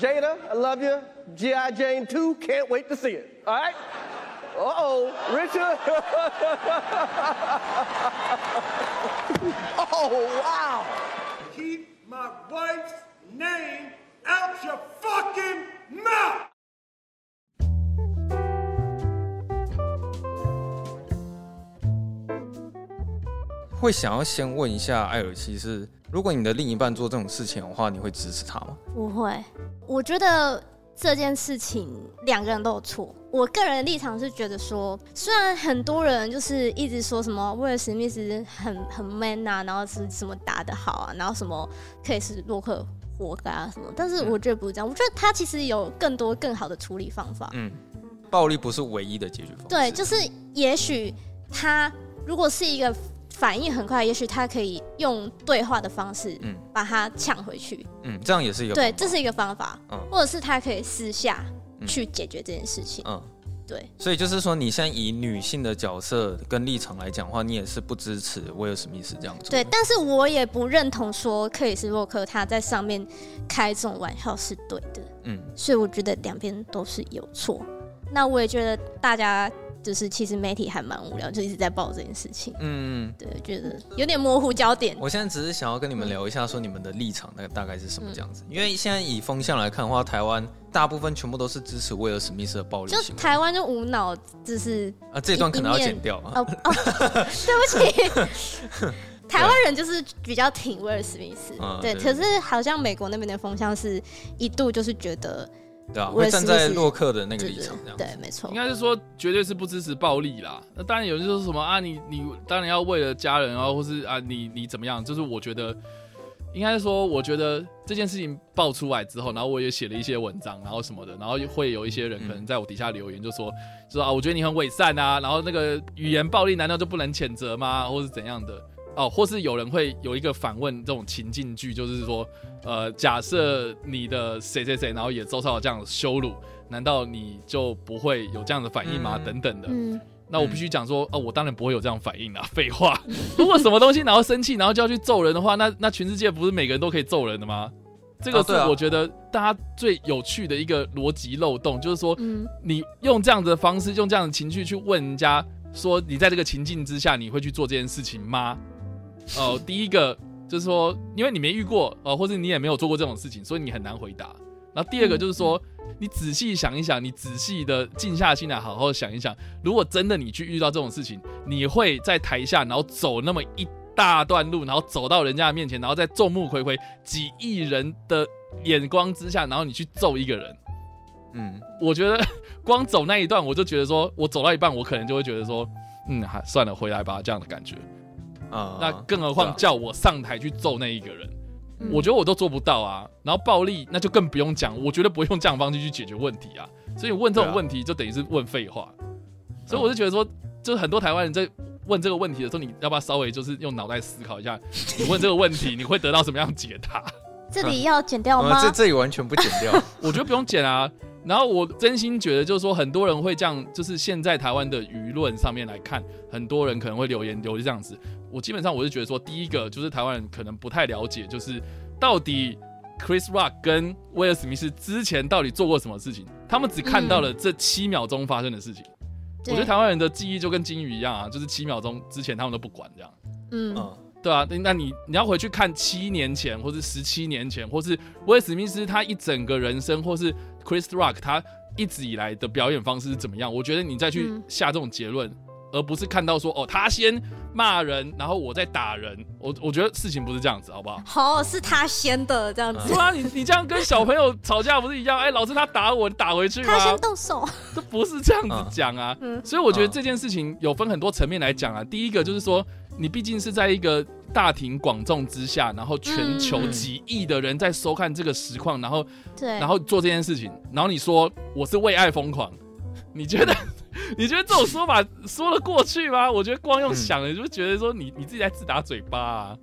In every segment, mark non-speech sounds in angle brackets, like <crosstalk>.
Jada, I love you. G.I. Jane 2, can't wait to see it. All right? Uh-oh, Richard. <laughs> oh, wow. Keep my wife's name out your fucking mouth! 会想要先问一下艾尔西是， 如果你的另一半做这种事情的话，你会支持他吗？不会，我觉得这件事情两个人都有错。我个人的立场是觉得说，虽然很多人就是一直说什么威尔史密斯很很 man 啊，然后是什么打得好啊，然后什么可以是洛克活该啊什么，但是我觉得不是这样，我觉得他其实有更多更好的处理方法。嗯，暴力不是唯一的解决方法。对，就是也许他如果是一个。反应很快，也许他可以用对话的方式，嗯，把他抢回去，嗯，这样也是一个对，这是一个方法，嗯，或者是他可以私下去解决这件事情，嗯，对。所以就是说，你现在以女性的角色跟立场来讲的话，你也是不支持威尔史密斯这样做，对。但是我也不认同说克里斯洛克他在上面开这种玩笑是对的，嗯。所以我觉得两边都是有错。那我也觉得大家。就是其实媒体还蛮无聊，就一直在报这件事情。嗯，对，觉得有点模糊焦点。我现在只是想要跟你们聊一下，说你们的立场那个大概是什么这样子。因为现在以风向来看的话，台湾大部分全部都是支持威尔史密斯的暴力。就台湾就无脑，就是啊，这段可能要剪掉啊。哦哦，<laughs> 对不起，<laughs> 台湾人就是比较挺威尔史密斯。对，可是好像美国那边的风向是一度就是觉得。对啊，会站在洛克的那个立场，这样对，没错。应该是说，绝对是不支持暴力啦。那当然有人说什么啊，你你当然要为了家人啊，或是啊，你你怎么样？就是我觉得，应该是说，我觉得这件事情爆出来之后，然后我也写了一些文章，然后什么的，然后会有一些人可能在我底下留言，就说，就说啊，我觉得你很伪善啊，然后那个语言暴力难道就不能谴责吗？或是怎样的？哦，或是有人会有一个反问这种情境剧，就是说，呃，假设你的谁谁谁，然后也遭受到这样的羞辱，难道你就不会有这样的反应吗？嗯、等等的。嗯、那我必须讲说，哦，我当然不会有这样反应啦，<laughs> 废话。如果什么东西然后生气，然后就要去揍人的话，那那全世界不是每个人都可以揍人的吗？这个是我觉得大家最有趣的一个逻辑漏洞，就是说，嗯、你用这样的方式，用这样的情绪去问人家，说你在这个情境之下，你会去做这件事情吗？哦、呃，第一个就是说，因为你没遇过，哦、呃，或者你也没有做过这种事情，所以你很难回答。然后第二个就是说，你仔细想一想，你仔细的静下心来，好好想一想，如果真的你去遇到这种事情，你会在台下，然后走那么一大段路，然后走到人家的面前，然后在众目睽睽、几亿人的眼光之下，然后你去揍一个人。嗯，我觉得光走那一段，我就觉得说，我走到一半，我可能就会觉得说，嗯，还算了，回来吧，这样的感觉。啊，那更何况叫我上台去揍那一个人，嗯、我觉得我都做不到啊。然后暴力那就更不用讲，我绝对不会用这样方式去解决问题啊。所以问这种问题就等于是问废话。啊、所以我就觉得说，就是很多台湾人在问这个问题的时候，你要不要稍微就是用脑袋思考一下？你问这个问题，你会得到什么样解答？<laughs> 这里要剪掉吗？啊、这这里完全不剪掉，<laughs> 我觉得不用剪啊。然后我真心觉得，就是说很多人会这样，就是现在台湾的舆论上面来看，很多人可能会留言留这样子。我基本上我是觉得说，第一个就是台湾人可能不太了解，就是到底 Chris Rock 跟威尔史密斯之前到底做过什么事情，他们只看到了这七秒钟发生的事情。嗯、我觉得台湾人的记忆就跟金鱼一样啊，就是七秒钟之前他们都不管这样。嗯，对啊，那你你要回去看七年前，或是十七年前，或是威尔史密斯他一整个人生，或是 Chris Rock 他一直以来的表演方式是怎么样？我觉得你再去下这种结论，嗯、而不是看到说哦，他先骂人，然后我再打人。我我觉得事情不是这样子，好不好？好、哦，是他先的这样子。不啊，你你这样跟小朋友吵架不是一样？哎、欸，老师他打我，你打回去吗？他先动手，这不是这样子讲啊。嗯、所以我觉得这件事情有分很多层面来讲啊。第一个就是说，你毕竟是在一个。大庭广众之下，然后全球几亿的人在收看这个实况，然后，对，然后做这件事情，然后你说我是为爱疯狂，你觉得，<laughs> 你觉得这种说法 <laughs> 说得过去吗？我觉得光用想，你就觉得说你你自己在自打嘴巴啊。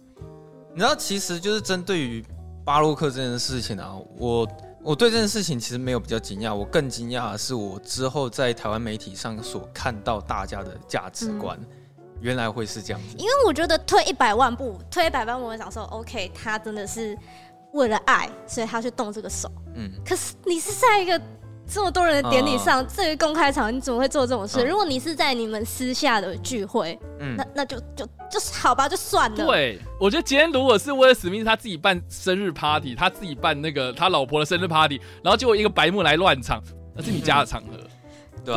你知道，其实就是针对于巴洛克这件事情啊，我我对这件事情其实没有比较惊讶，我更惊讶的是我之后在台湾媒体上所看到大家的价值观。嗯原来会是这样子，因为我觉得退一百万步，退一百万步，我想说，OK，他真的是为了爱，所以他去动这个手。嗯，可是你是在一个这么多人的典礼上，这个公开场，你怎么会做这种事？如果你是在你们私下的聚会，嗯，那那就就就是好吧，就算了。对，我觉得今天如果是威尔史密斯他自己办生日 party，他自己办那个他老婆的生日 party，然后结果一个白目来乱场，那是你家的场合。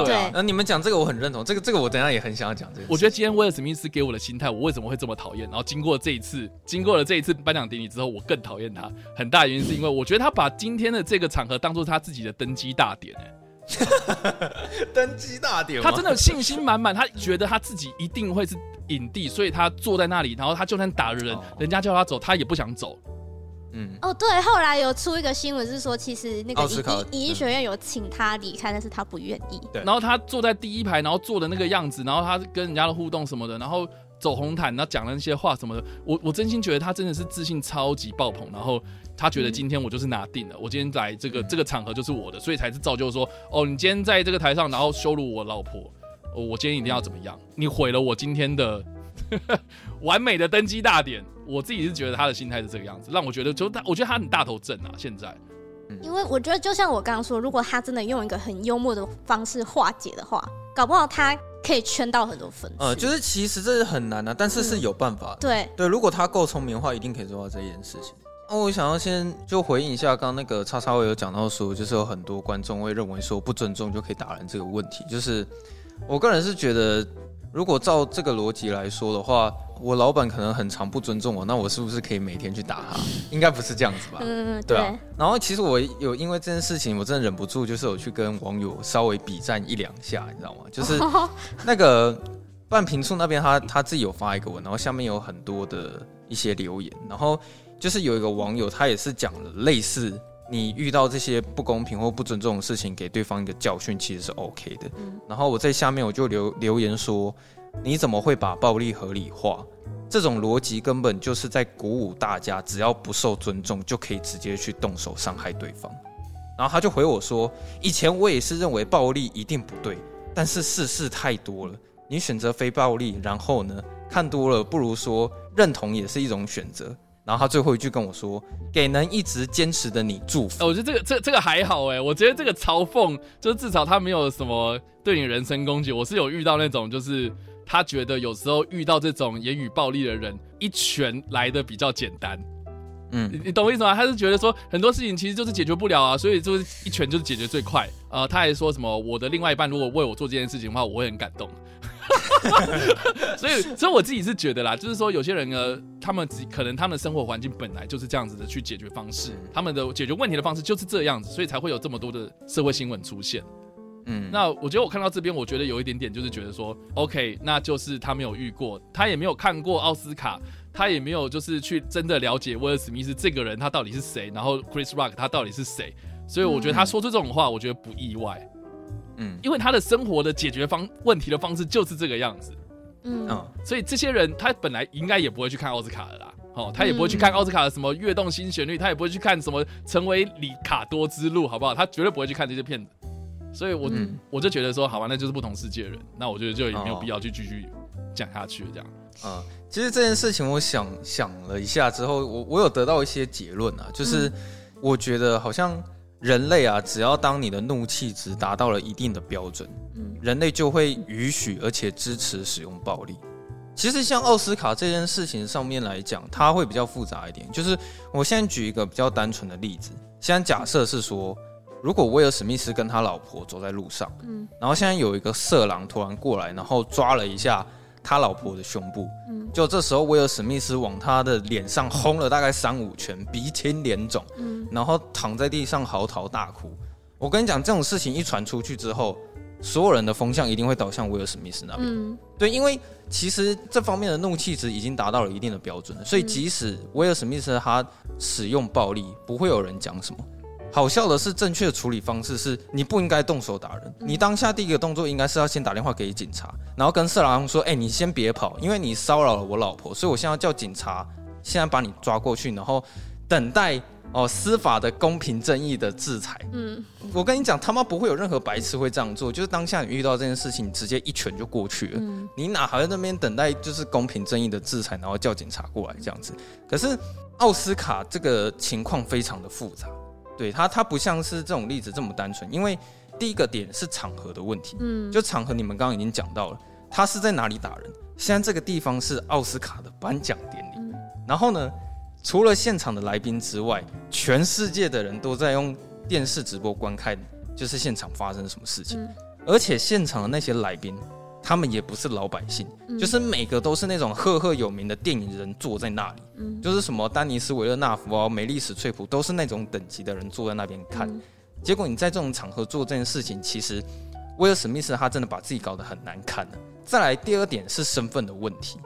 对啊，那你们讲这个我很认同，这个这个我等下也很想要讲这个。我觉得今天威尔史密斯给我的心态，我为什么会这么讨厌？然后经过这一次，经过了这一次颁奖典礼之后，我更讨厌他。很大原因是因为我觉得他把今天的这个场合当做他自己的登基大典，哎，<laughs> 登基大典，他真的信心满满，他觉得他自己一定会是影帝，所以他坐在那里，然后他就算打人，人家叫他走，他也不想走。嗯，哦，对，后来有出一个新闻是说，其实那个影影艺学院有请他离开，但是他不愿意。对，然后他坐在第一排，然后坐的那个样子，然后他跟人家的互动什么的，然后走红毯，然后讲了那些话什么的，我我真心觉得他真的是自信超级爆棚，然后他觉得今天我就是拿定了，我今天来这个这个场合就是我的，所以才是造就说，哦，你今天在这个台上，然后羞辱我老婆，哦，我今天一定要怎么样？你毁了我今天的 <laughs> 完美的登基大典。我自己是觉得他的心态是这个样子，让我觉得就他，我觉得他很大头症啊。现在，因为我觉得就像我刚刚说，如果他真的用一个很幽默的方式化解的话，搞不好他可以圈到很多粉丝。呃，就是其实这是很难的，啊，但是是有办法的。嗯、对对，如果他够聪明的话，一定可以做到这件事情。那我想要先就回应一下，刚刚那个叉叉，我有讲到说，就是有很多观众会认为说不尊重就可以打人这个问题。就是我个人是觉得，如果照这个逻辑来说的话。我老板可能很常不尊重我，那我是不是可以每天去打他？应该不是这样子吧？嗯，对啊。然后其实我有因为这件事情，我真的忍不住，就是有去跟网友稍微比战一两下，你知道吗？就是 <laughs> 那个半平处那边，他他自己有发一个文，然后下面有很多的一些留言，然后就是有一个网友，他也是讲了类似，你遇到这些不公平或不尊重的事情，给对方一个教训，其实是 OK 的。然后我在下面我就留留言说。你怎么会把暴力合理化？这种逻辑根本就是在鼓舞大家，只要不受尊重，就可以直接去动手伤害对方。然后他就回我说：“以前我也是认为暴力一定不对，但是事事太多了。你选择非暴力，然后呢？看多了，不如说认同也是一种选择。”然后他最后一句跟我说：“给能一直坚持的你祝福。”我觉得这个这这个还好哎，我觉得这个嘲讽，就是至少他没有什么对你人身攻击。我是有遇到那种就是。他觉得有时候遇到这种言语暴力的人，一拳来的比较简单。嗯，你你懂我意思吗？他是觉得说很多事情其实就是解决不了啊，所以就是一拳就是解决最快。呃，他还说什么我的另外一半如果为我做这件事情的话，我会很感动。<laughs> 所以，所以我自己是觉得啦，就是说有些人呢，他们可能他们的生活环境本来就是这样子的去解决方式，他们的解决问题的方式就是这样子，所以才会有这么多的社会新闻出现。嗯，那我觉得我看到这边，我觉得有一点点就是觉得说，OK，那就是他没有遇过，他也没有看过奥斯卡，他也没有就是去真的了解威尔史密斯这个人他到底是谁，然后 Chris Rock 他到底是谁，所以我觉得他说出这种话，我觉得不意外。嗯，因为他的生活的解决方问题的方式就是这个样子。嗯，所以这些人他本来应该也不会去看奥斯卡的啦，哦，他也不会去看奥斯卡的什么跃动新旋律，他也不会去看什么成为里卡多之路，好不好？他绝对不会去看这些片子。所以我，我、嗯、我就觉得说，好吧，那就是不同世界的人，那我觉得就也没有必要去继续讲下去，这样。嗯，其实这件事情，我想想了一下之后，我我有得到一些结论啊，就是我觉得好像人类啊，只要当你的怒气值达到了一定的标准，嗯，人类就会允许而且支持使用暴力。其实像奥斯卡这件事情上面来讲，它会比较复杂一点。就是我现在举一个比较单纯的例子，现在假设是说。如果威尔史密斯跟他老婆走在路上，嗯，然后现在有一个色狼突然过来，然后抓了一下他老婆的胸部，嗯，就这时候威尔史密斯往他的脸上轰了大概三五拳，鼻青脸肿，嗯，然后躺在地上嚎啕大哭。我跟你讲，这种事情一传出去之后，所有人的风向一定会导向威尔史密斯那边，嗯，对，因为其实这方面的怒气值已经达到了一定的标准了，所以即使威尔史密斯他使用暴力，不会有人讲什么。好笑的是，正确的处理方式是你不应该动手打人。你当下第一个动作应该是要先打电话给警察，然后跟色狼说：“哎，你先别跑，因为你骚扰了我老婆，所以我现在要叫警察，现在把你抓过去，然后等待哦，司法的公平正义的制裁。嗯，我跟你讲，他妈不会有任何白痴会这样做。就是当下你遇到这件事情，你直接一拳就过去了。嗯，你哪还在那边等待就是公平正义的制裁，然后叫警察过来这样子？可是奥斯卡这个情况非常的复杂，对他，他不像是这种例子这么单纯。因为第一个点是场合的问题。嗯，就场合你们刚刚已经讲到了，他是在哪里打人？现在这个地方是奥斯卡的颁奖典礼。嗯，然后呢？除了现场的来宾之外，全世界的人都在用电视直播观看，就是现场发生什么事情。嗯、而且现场的那些来宾，他们也不是老百姓，嗯、就是每个都是那种赫赫有名的电影人坐在那里，嗯、就是什么丹尼斯·维勒纳夫啊、梅丽史翠普，都是那种等级的人坐在那边看。嗯、结果你在这种场合做这件事情，其实威尔史密斯他真的把自己搞得很难看了。再来第二点是身份的问题，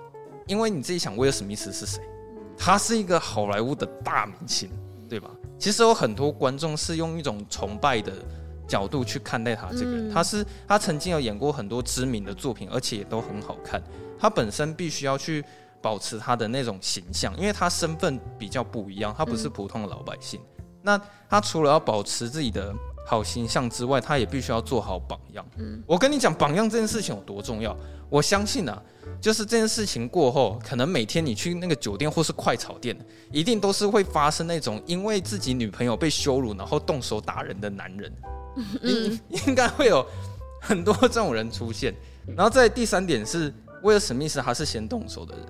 因为你自己想，威尔史密斯是谁？他是一个好莱坞的大明星，对吧？其实有很多观众是用一种崇拜的角度去看待他这个人。他是他曾经有演过很多知名的作品，而且也都很好看。他本身必须要去保持他的那种形象，因为他身份比较不一样，他不是普通的老百姓。那他除了要保持自己的好形象之外，他也必须要做好榜样。嗯我跟你讲，榜样这件事情有多重要，我相信啊。就是这件事情过后，可能每天你去那个酒店或是快炒店，一定都是会发生那种因为自己女朋友被羞辱，然后动手打人的男人。应应该会有很多这种人出现。然后在第三点是，威尔史密斯他是先动手的人，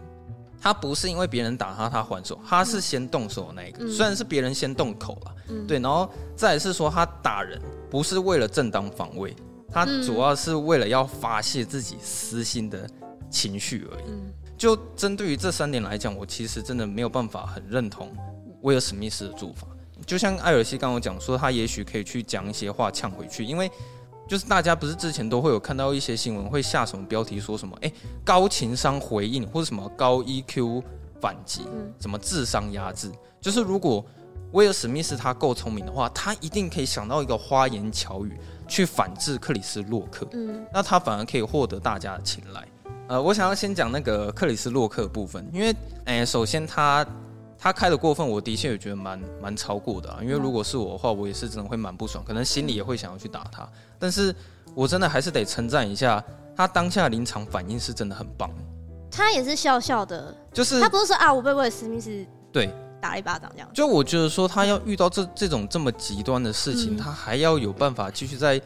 他不是因为别人打他他还手，他是先动手的那一个。虽然是别人先动口了，对。然后再是说他打人不是为了正当防卫，他主要是为了要发泄自己私心的。情绪而已。就针对于这三点来讲，我其实真的没有办法很认同威尔史密斯的做法。就像艾尔西刚刚讲说，他也许可以去讲一些话呛回去，因为就是大家不是之前都会有看到一些新闻会下什么标题，说什么哎高情商回应或者什么高 EQ 反击，什么智商压制。就是如果威尔史密斯他够聪明的话，他一定可以想到一个花言巧语去反制克里斯洛克。嗯，那他反而可以获得大家的青睐。呃，我想要先讲那个克里斯洛克的部分，因为，哎、欸，首先他他开的过分，我的确也觉得蛮蛮超过的啊。因为如果是我的话，我也是真的会蛮不爽，可能心里也会想要去打他。但是我真的还是得称赞一下他当下临场反应是真的很棒。他也是笑笑的，就是他不是说啊，我被威尔史密斯对打一巴掌这样。就我觉得说他要遇到这这种这么极端的事情，嗯、他还要有办法继续在。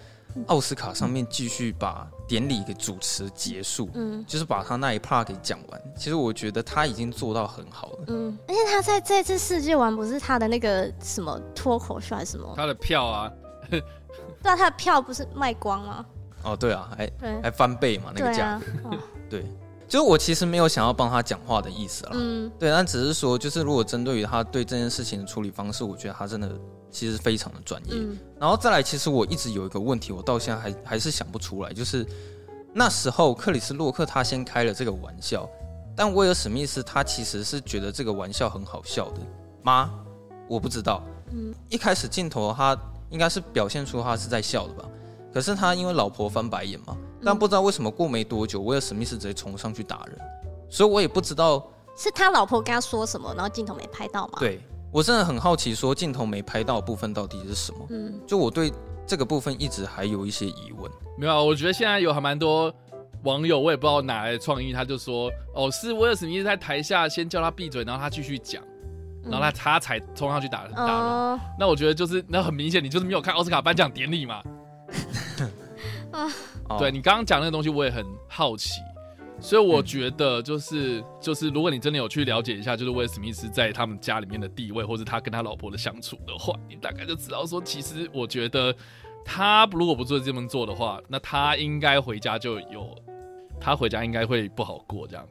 奥斯卡上面继续把典礼给主持结束，嗯，就是把他那一 part 给讲完。其实我觉得他已经做到很好了，嗯，而且他在这次世界玩不是他的那个什么脱口秀还是什么？他的票啊，<laughs> 对啊，他的票不是卖光吗？哦，对啊，还还翻倍嘛，那个价。格，对，啊、对，就是我其实没有想要帮他讲话的意思了，嗯，对，但只是说，就是如果针对于他对这件事情的处理方式，我觉得他真的。其实非常的专业，嗯、然后再来，其实我一直有一个问题，我到现在还还是想不出来，就是那时候克里斯洛克他先开了这个玩笑，但威尔史密斯他其实是觉得这个玩笑很好笑的吗？我不知道。嗯，一开始镜头他应该是表现出他是在笑的吧，可是他因为老婆翻白眼嘛，但不知道为什么过没多久，威尔史密斯直接冲上去打人，所以我也不知道是他老婆跟他说什么，然后镜头没拍到吗？对。我真的很好奇，说镜头没拍到的部分到底是什么？嗯，就我对这个部分一直还有一些疑问。没有，我觉得现在有还蛮多网友，我也不知道哪来的创意，他就说，哦，是威尔史密斯在台下先叫他闭嘴，然后他继续讲，然后他他才冲上去打人。打人。嗯、那我觉得就是，那很明显，你就是没有看奥斯卡颁奖典礼嘛。<laughs> 啊，对你刚刚讲那个东西，我也很好奇。所以我觉得，就是就是，如果你真的有去了解一下，就是威尔史密斯在他们家里面的地位，或者他跟他老婆的相处的话，你大概就知道说，其实我觉得他如果不做这么做的话，那他应该回家就有，他回家应该会不好过这样。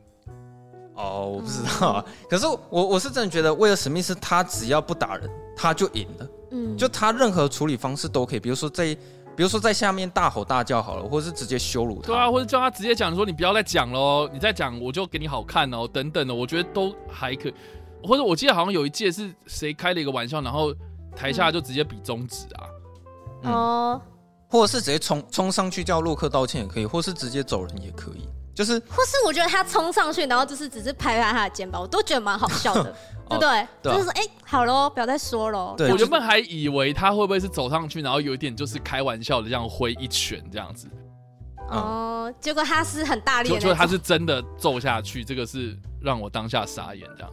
哦，我不知道啊。可是我我是真的觉得威尔史密斯他只要不打人，他就赢了。嗯，就他任何处理方式都可以，比如说在。比如说在下面大吼大叫好了，或者是直接羞辱他，对啊，或者叫他直接讲说，你不要再讲了，你再讲我就给你好看哦，等等的，我觉得都还可以。或者我记得好像有一届是谁开了一个玩笑，然后台下就直接比中指啊，哦、嗯，或者是直接冲冲上去叫洛克道歉也可以，或是直接走人也可以。就是或是我觉得他冲上去，然后就是只是拍拍他的肩膀，我都觉得蛮好笑的，<laughs> 对不对？对啊就是说，哎、好喽，不要再说喽。对我原本还以为他会不会是走上去，然后有一点就是开玩笑的这样挥一拳这样子，哦，结果他是很大力的那种，就就他是真的揍下去，这个是让我当下傻眼这样。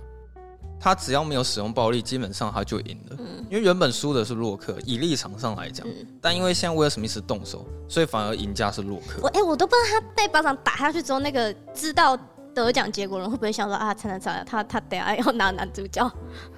他只要没有使用暴力，基本上他就赢了。因为原本输的是洛克，以立场上来讲，但因为现在威尔史密斯动手，所以反而赢家是洛克我。哎、我都不知道他被巴掌打下去之后，那个知道得奖结果人会不会想说啊，惨惨惨，他他等下要拿男主角？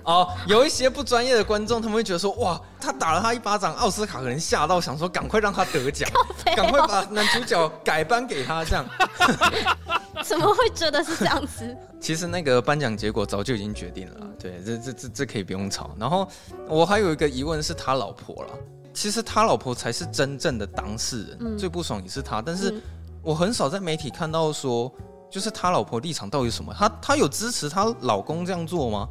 哦，有一些不专业的观众，他们会觉得说，哇，他打了他一巴掌，奥斯卡可能吓到，想说赶快让他得奖，<laughs> 赶快把男主角改颁给他，这样。<laughs> 怎么会觉得是这样子？<laughs> 其实那个颁奖结果早就已经决定了啦，对，这这这这可以不用吵。然后我还有一个疑问是他老婆了，其实他老婆才是真正的当事人，嗯最不爽也是他。但是嗯我很少在媒体看到说，就是他老婆立场到底是什么？他他有支持他老公这样做吗？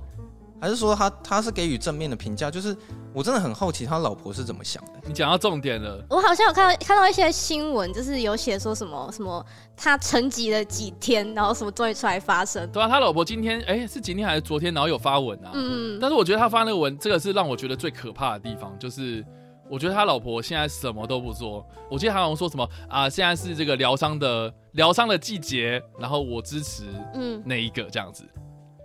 还是说他他是给予正面的评价？就是我真的很好奇他老婆是怎么想的。你讲到重点了，我好像有看到看到一些新闻，就是有写说什么什么他沉寂了几天，然后什么终于出来发声。对啊，他老婆今天哎、是今天还是昨天，然后有发文啊，嗯，但是我觉得他发那个文，这个是让我觉得最可怕的地方，就是我觉得他老婆现在什么都不做。我记得他好像说什么啊，现在是这个疗伤的疗伤的季节，然后我支持嗯那一个这样子。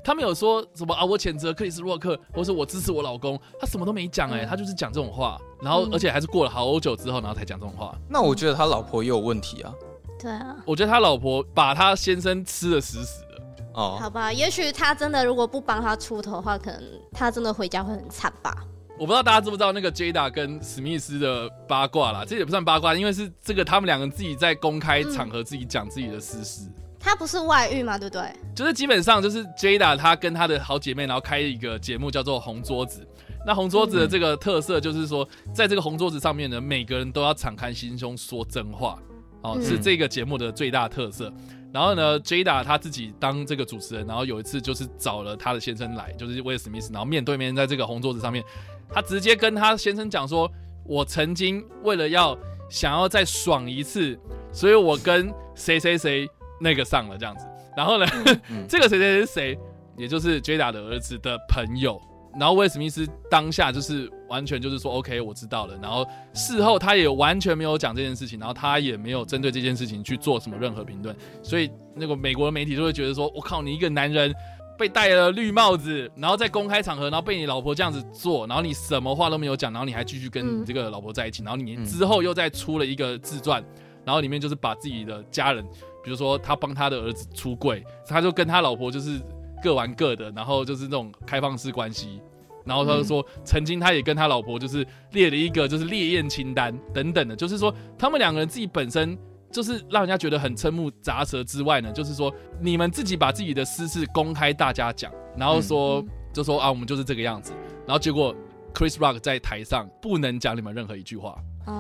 他没有说什么啊，我谴责克里斯洛克，或是我支持我老公，他什么都没讲哎、嗯他就是讲这种话，然后嗯而且还是过了好久之后，然后才讲这种话。那我觉得他老婆也有问题啊。对啊，我觉得他老婆把他先生吃的死死的。哦，好吧，也许他真的如果不帮他出头的话，可能他真的回家会很惨吧。我不知道大家知不知道那个 Jada 跟史密斯的八卦啦，这也不算八卦，因为是这个他们两个自己在公开场合自己讲自己的私事。他不是外遇嘛，对不对？就是基本上就是 Jada 她跟她的好姐妹，然后开一个节目叫做红桌子。那红桌子的这个特色就是说，在这个红桌子上面呢，每个人都要敞开心胸说真话，哦，嗯是这个节目的最大特色。然后呢，Jada 她自己当这个主持人，然后有一次就是找了她的先生来，就是威尔史密斯，然后面对面在这个红桌子上面，她直接跟她先生讲说：“我曾经为了要想要再爽一次，所以我跟谁谁谁那个上了这样子。”然后呢，<laughs> 这个谁谁谁谁，也就是 Jada 的儿子的朋友。然后威尔史密斯当下就是完全就是说 OK，我知道了。然后事后他也完全没有讲这件事情，然后他也没有针对这件事情去做什么任何评论。所以那个美国的媒体就会觉得说：“我靠，你一个男人被戴了绿帽子，然后在公开场合，然后被你老婆这样子做，然后你什么话都没有讲，然后你还继续跟你这个老婆在一起，然后你之后又再出了一个自传，然后里面就是把自己的家人，比如说他帮他的儿子出柜，他就跟他老婆就是。”各玩各的，然后就是那种开放式关系，然后他就说，曾经他也跟他老婆就是列了一个就是烈焰清单等等的，就是说他们两个人自己本身就是让人家觉得很瞠目咂舌之外呢，就是说你们自己把自己的私事公开大家讲，然后说就说啊我们就是这个样子，然后结果 Chris Rock 在台上不能讲你们任何一句话。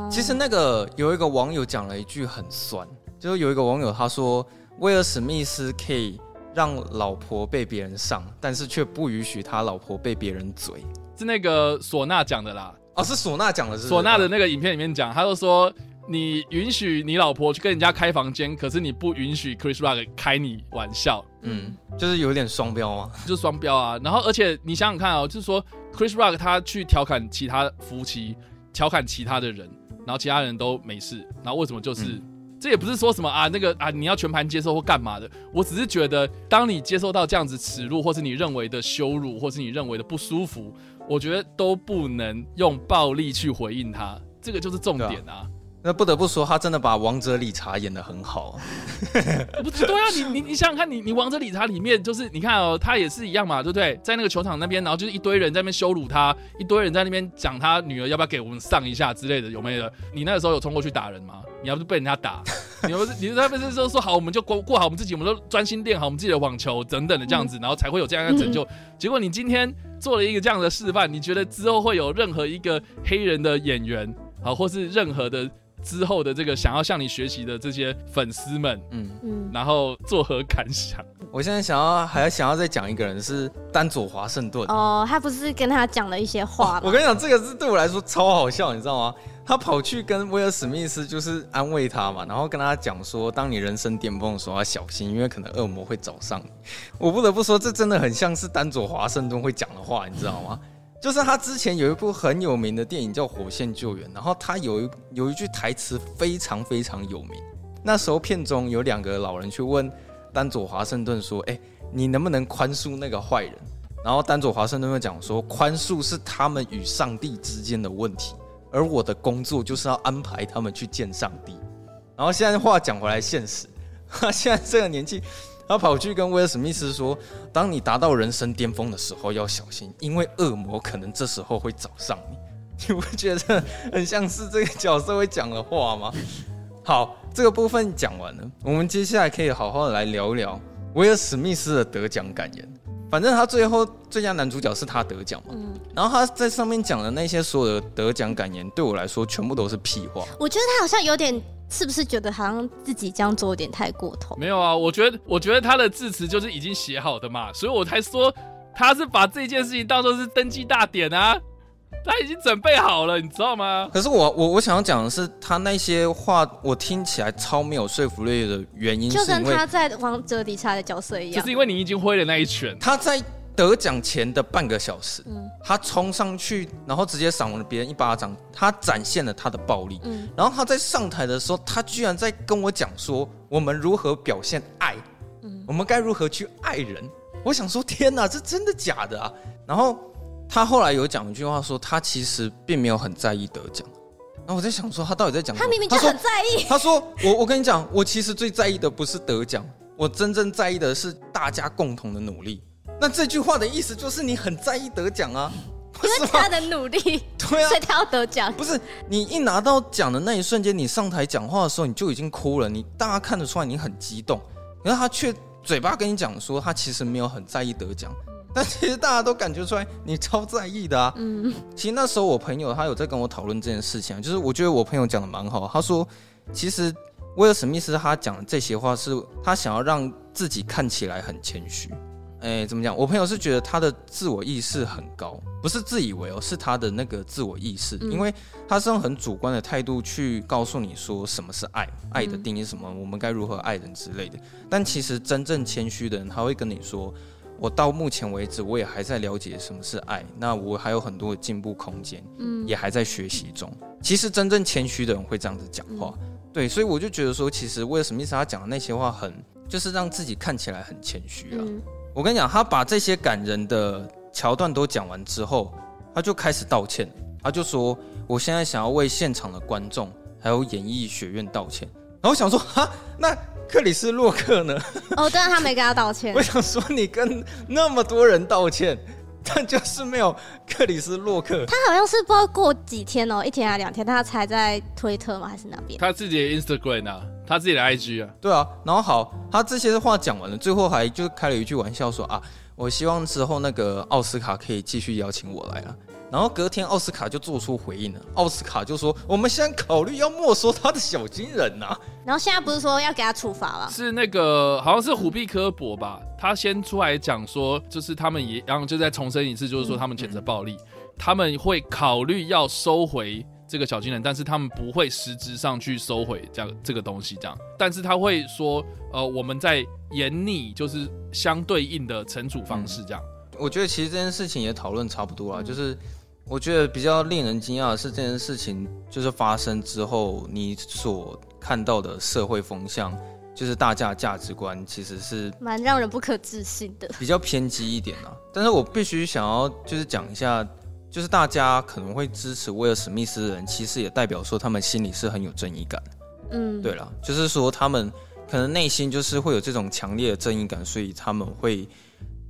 其实那个有一个网友讲了一句很酸，就是有一个网友他说威尔史密斯可以。让老婆被别人上，但是却不允许他老婆被别人嘴，是那个唢呐讲的啦。哦，是唢呐讲的是，是，唢呐的那个影片里面讲，他就说你允许你老婆去跟人家开房间，可是你不允许 Chris Rock 开你玩笑，嗯，就是有点双标吗？就是双标啊。然后而且你想想看哦，就是说 Chris Rock 他去调侃其他夫妻，调侃其他的人，然后其他人都没事，然后为什么就是？嗯这也不是说什么啊，那个啊，你要全盘接受或干嘛的。我只是觉得，当你接受到这样子耻辱，或是你认为的羞辱，或是你认为的不舒服，我觉得都不能用暴力去回应他。这个就是重点啊。那不得不说，他真的把王者理查演得很好。<laughs> 不是对啊，你你你想想看，你你王者理查里面就是你看哦，他也是一样嘛，对不对？在那个球场那边，然后就是一堆人在那边羞辱他，一堆人在那边讲他女儿要不要给我们上一下之类的，有没有？你那个时候有冲过去打人吗？你要不是被人家打，<laughs> 你不是你那不是说说好，我们就过过好我们自己，我们都专心练好我们自己的网球等等的这样子，然后才会有这样的拯救。结果你今天做了一个这样的示范，你觉得之后会有任何一个黑人的演员，好，或是任何的？之后的这个想要向你学习的这些粉丝们，嗯嗯，然后作何感想？我现在想要还要想要再讲一个人是丹佐华盛顿。哦，他不是跟他讲了一些话吗？我跟你讲，这个是对我来说超好笑，你知道吗？他跑去跟威尔史密斯就是安慰他嘛，然后跟他讲说，当你人生巅峰的时候要小心，因为可能恶魔会找上你。我不得不说，这真的很像是丹佐华盛顿会讲的话，你知道吗？就是他之前有一部很有名的电影叫《火线救援》，然后他有一有一句台词非常非常有名。那时候片中有两个老人去问丹佐华盛顿说：“哎，你能不能宽恕那个坏人？”然后丹佐华盛顿就讲说：“宽恕是他们与上帝之间的问题。”而我的工作就是要安排他们去见上帝。然后现在话讲回来，现实，他 <laughs> 现在这个年纪，他跑去跟威尔史密斯说：“当你达到人生巅峰的时候，要小心，因为恶魔可能这时候会找上你。<laughs> ”你不觉得很像是这个角色会讲的话吗？好，这个部分讲完了，我们接下来可以好好的来聊一聊威尔史密斯的得奖感言。反正他最后最佳男主角是他得奖嘛，嗯，然后他在上面讲的那些所有的得奖感言，对我来说全部都是屁话。我觉得他好像有点，是不是觉得好像自己这样做有点太过头？没有啊，我觉得我觉得他的致辞就是已经写好的嘛，所以我才说他是把这件事情当做是登基大典啊。他已经准备好了，你知道吗？可是我我我想要讲的是，他那些话我听起来超没有说服力的原因，就跟他在王者理查的角色一样，就是因为你已经挥了那一拳。他在得奖前的半个小时，嗯，他冲上去，然后直接赏了别人一巴掌，他展现了他的暴力，嗯，然后他在上台的时候，他居然在跟我讲说，我们如何表现爱，嗯，我们该如何去爱人。我想说，天哪，这真的假的啊？然后。他后来有讲一句话，说他其实并没有很在意得奖。然后我在想，说他到底在讲什么？他明明就很在意。他说：“我我跟你讲，我其实最在意的不是得奖，我真正在意的是大家共同的努力。”那这句话的意思就是你很在意得奖啊？<laughs> 因为他的努力，<laughs> 对啊，所以他要得奖。不是你一拿到奖的那一瞬间，你上台讲话的时候，你就已经哭了。你大家看得出来你很激动，然后他却嘴巴跟你讲说，他其实没有很在意得奖。<laughs> 但其实大家都感觉出来，你超在意的啊。嗯，其实那时候我朋友他有在跟我讨论这件事情，就是我觉得我朋友讲的蛮好。他说，其实威尔史密斯他讲的这些话，是他想要让自己看起来很谦虚。哎，怎么讲？我朋友是觉得他的自我意识很高，不是自以为哦，是他的那个自我意识，因为他是用很主观的态度去告诉你说什么是爱，爱的定义是什么，我们该如何爱人之类的。但其实真正谦虚的人，他会跟你说。我到目前为止，我也还在了解什么是爱，那我还有很多的进步空间，嗯，也还在学习中。其实真正谦虚的人会这样子讲话，嗯、对，所以我就觉得说，其实为什么意思他讲的那些话很，就是让自己看起来很谦虚啊。嗯、我跟你讲，他把这些感人的桥段都讲完之后，他就开始道歉，他就说：“我现在想要为现场的观众还有演艺学院道歉。”然后我想说，哈，那。克里斯洛克呢？哦，对啊，他没跟他道歉。我想说，你跟那么多人道歉，但就是没有克里斯洛克。他好像是不知道过几天哦，一天还两天，他才在推特吗？还是哪边？他自己的 Instagram 啊，他自己的 IG 啊。对啊，然后好，他这些话讲完了，最后还就开了一句玩笑说啊，我希望之后那个奥斯卡可以继续邀请我来啊。然后隔天奥斯卡就做出回应了，奥斯卡就说：“我们现在考虑要没收他的小金人呐、啊。”然后现在不是说要给他处罚了？是那个好像是虎碧科博吧，他先出来讲说，就是他们也，然后就再重申一次，就是说他们谴责暴力，嗯、他们会考虑要收回这个小金人，但是他们不会实质上去收回这样这个东西这样，但是他会说，呃，我们在严厉就是相对应的惩处方式这样。嗯、我觉得其实这件事情也讨论差不多了，嗯、就是。我觉得比较令人惊讶的是，这件事情就是发生之后，你所看到的社会风向，就是大家价值观其实是蛮让人不可置信的，比较偏激一点啊。但是我必须想要就是讲一下，就是大家可能会支持威尔史密斯的人，其实也代表说他们心里是很有正义感。嗯，对了，就是说他们可能内心就是会有这种强烈的正义感，所以他们会。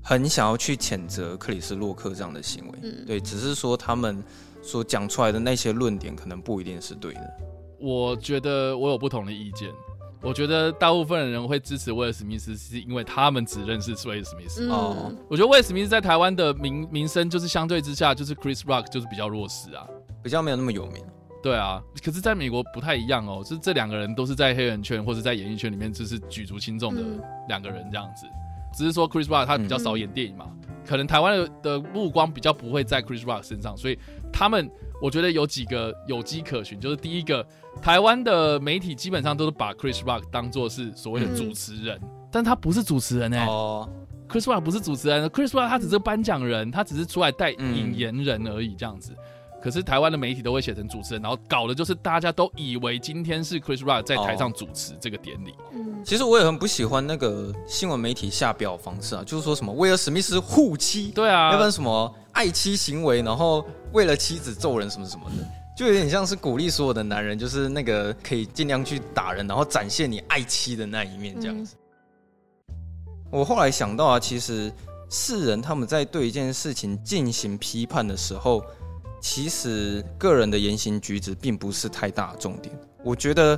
很想要去谴责克里斯洛克这样的行为，嗯，对，只是说他们所讲出来的那些论点可能不一定是对的。我觉得我有不同的意见。我觉得大部分的人会支持威尔史密斯，是因为他们只认识威尔史密斯。哦、嗯，我觉得威尔史密斯在台湾的名名声就是相对之下，就是 Chris Rock 就是比较弱势啊，比较没有那么有名。对啊，可是在美国不太一样哦，就是这两个人都是在黑人圈或者在演艺圈里面就是举足轻重的两个人这样子。只是说 Chris Rock 他比较少演电影嘛，嗯、可能台湾的的目光比较不会在 Chris Rock 身上，所以他们我觉得有几个有迹可循，就是第一个，台湾的媒体基本上都是把 Chris Rock 当做是所谓的主持人，嗯、但他不是主持人哎、欸。哦 Chris Rock 不是主持人，Chris Rock 他只是颁奖人，他只是出来带引言人而已，这样子。可是台湾的媒体都会写成主持人，然后搞的就是大家都以为今天是 Chris Rock 在台上主持这个典礼。嗯，其实我也很不喜欢那个新闻媒体下标方式啊，就是说什么威尔史密斯护妻，对啊，要不然什么爱妻行为，然后为了妻子揍人什么什么的，就有点像是鼓励所有的男人，就是那个可以尽量去打人，然后展现你爱妻的那一面这样子。我后来想到啊，其实世人他们在对一件事情进行批判的时候，其实个人的言行举止并不是太大的重点。我觉得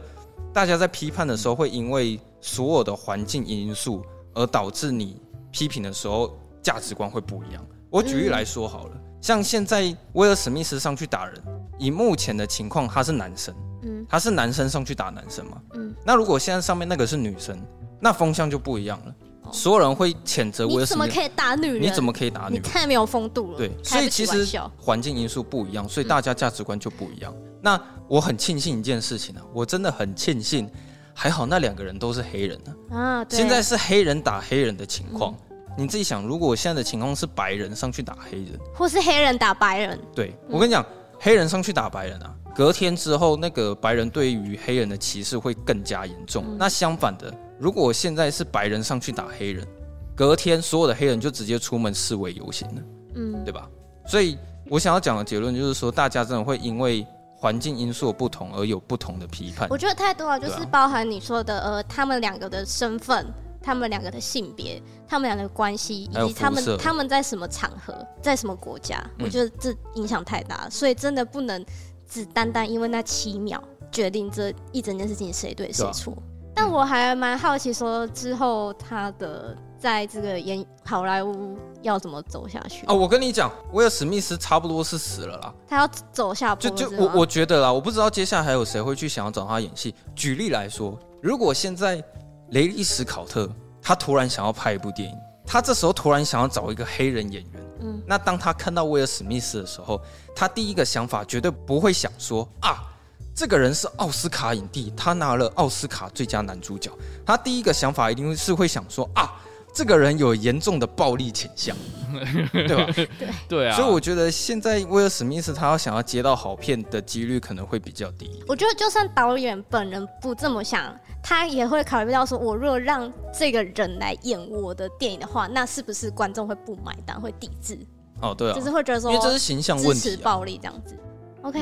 大家在批判的时候，会因为所有的环境因素而导致你批评的时候价值观会不一样。我举例来说好了，像现在威尔史密斯上去打人，以目前的情况他是男生，嗯，他是男生上去打男生嘛，嗯，那如果现在上面那个是女生，那风向就不一样了。所有人会谴责威尔史密斯，你怎么可以打女人？你怎么可以打女人？你太没有风度了。对，所以其实环境因素不一样，所以大家价值观就不一样。嗯、那我很庆幸一件事情啊，我真的很庆幸，还好那两个人都是黑人啊。啊，现在是黑人打黑人的情况，嗯、你自己想，如果现在的情况是白人上去打黑人，或是黑人打白人，对，我跟你讲，嗯、黑人上去打白人啊，隔天之后那个白人对于黑人的歧视会更加严重。嗯、那相反的。如果现在是白人上去打黑人，隔天所有的黑人就直接出门示威游行了，嗯，对吧？所以我想要讲的结论就是说，大家真的会因为环境因素不同而有不同的批判。我觉得太多了，就是包含你说的，呃，他们两个的身份，他们两个的性别，他们两个的关系，以及他们他们在什么场合，在什么国家，我觉得这影响太大，所以真的不能只单单因为那七秒决定这一整件事情谁对谁错。但我还蛮好奇，说之后他的在这个演好莱坞要怎么走下去哦，我跟你讲，威尔史密斯差不多是死了啦。他要走下坡，就就我我觉得啦，我不知道接下来还有谁会去想要找他演戏。举例来说，如果现在雷利史考特他突然想要拍一部电影，他这时候突然想要找一个黑人演员，嗯，那当他看到威尔史密斯的时候，他第一个想法绝对不会想说啊。这个人是奥斯卡影帝，他拿了奥斯卡最佳男主角。他第一个想法一定是会想说啊，这个人有严重的暴力倾向，<laughs> 对吧？对对啊。所以我觉得现在威尔史密斯他要想要接到好片的几率可能会比较低。我觉得就算导演本人不这么想，他也会考虑到说，我如果让这个人来演我的电影的话，那是不是观众会不买单，会抵制？哦，对啊，就是会觉得说，因为这是形象问题，支持暴力这样子。OK。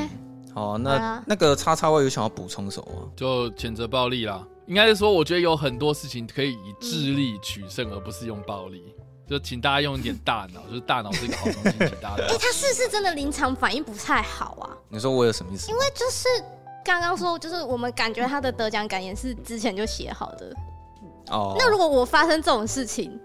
好，那、啊、那个叉叉 Y 有想要补充什么？就谴责暴力啦。应该是说，我觉得有很多事情可以以智力取胜，而不是用暴力。嗯、就请大家用一点大脑，<laughs> 就是大脑是一个好东西，请大家。哎、欸，他是不是真的临场反应不太好啊？你说我有什么意思？因为就是刚刚说，就是我们感觉他的得奖感言是之前就写好的。哦。那如果我发生这种事情，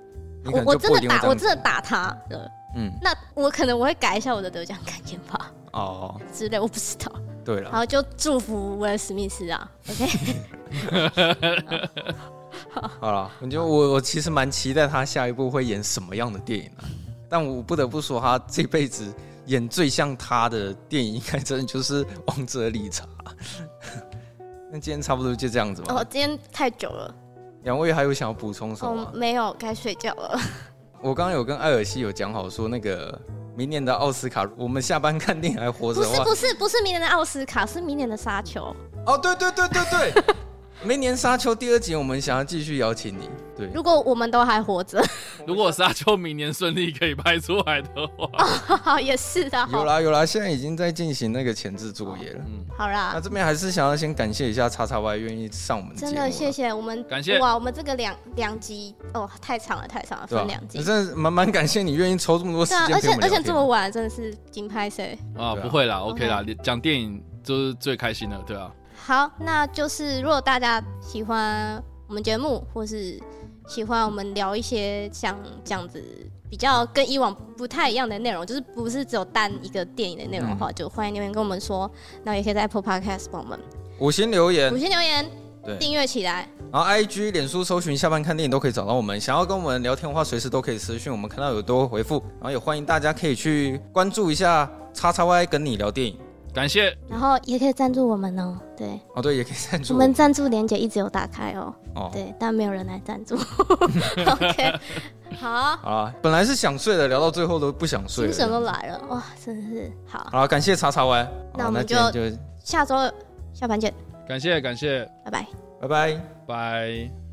我我真的打，我真的打他的，嗯，那我可能我会改一下我的得奖感言吧。哦，之类我不知道。对了，然后就祝福威尔史密斯啊。OK。<laughs> 好了，我觉得我我其实蛮期待他下一部会演什么样的电影啊。但我不得不说，他这辈子演最像他的电影，应该真的就是《王者理查》。<laughs> 那今天差不多就这样子吧。哦，今天太久了。两位还有想要补充什么？哦，没有，该睡觉了。我刚刚有跟艾尔西有讲好说那个。明年的奥斯卡，我们下班看电影还活着不是不是不是明年的奥斯卡，是明年的沙丘。哦，对对对对对。明年沙丘第二集，我们想要继续邀请你。对，如果我们都还活着，<laughs> 如果沙丘明年顺利可以拍出来的话，哦、<laughs> 也是的。有啦有啦，现在已经在进行那个前置作业了。嗯，好啦。那这边还是想要先感谢一下叉叉 Y 愿意上我们节目。真的谢谢我们，感谢哇，我们这个两两集哦，太长了太长了，分两集。真的蛮蛮感谢你愿意抽这么多时间、啊、而且而且这么晚，真的是金拍谁啊？不会啦，OK 啦，讲电影就是最开心的，对啊。好，那就是如果大家喜欢我们节目，或是喜欢我们聊一些像这样子比较跟以往不太一样的内容，就是不是只有单一个电影的内容的话，嗯、就欢迎留言跟我们说。那也可以在 Apple Podcast 帮我们五星留言，五星留言。对，订阅起来。然后 IG、脸书搜寻下班看电影都可以找到我们。想要跟我们聊天的话，随时都可以私讯我们，看到有多回复。然后也欢迎大家可以去关注一下叉叉 Y 跟你聊电影。感谢，然后也可以赞助我们哦。对，哦对，也可以赞助我们。赞助链接一直有打开哦。哦，对，但没有人来赞助。<laughs> OK，好，啊，本来是想睡的，聊到最后都不想睡了。精神都来了，哇，真的是好。好，感谢查查 Y。那我们就下周下班见，感谢，感谢，拜拜。拜拜。拜。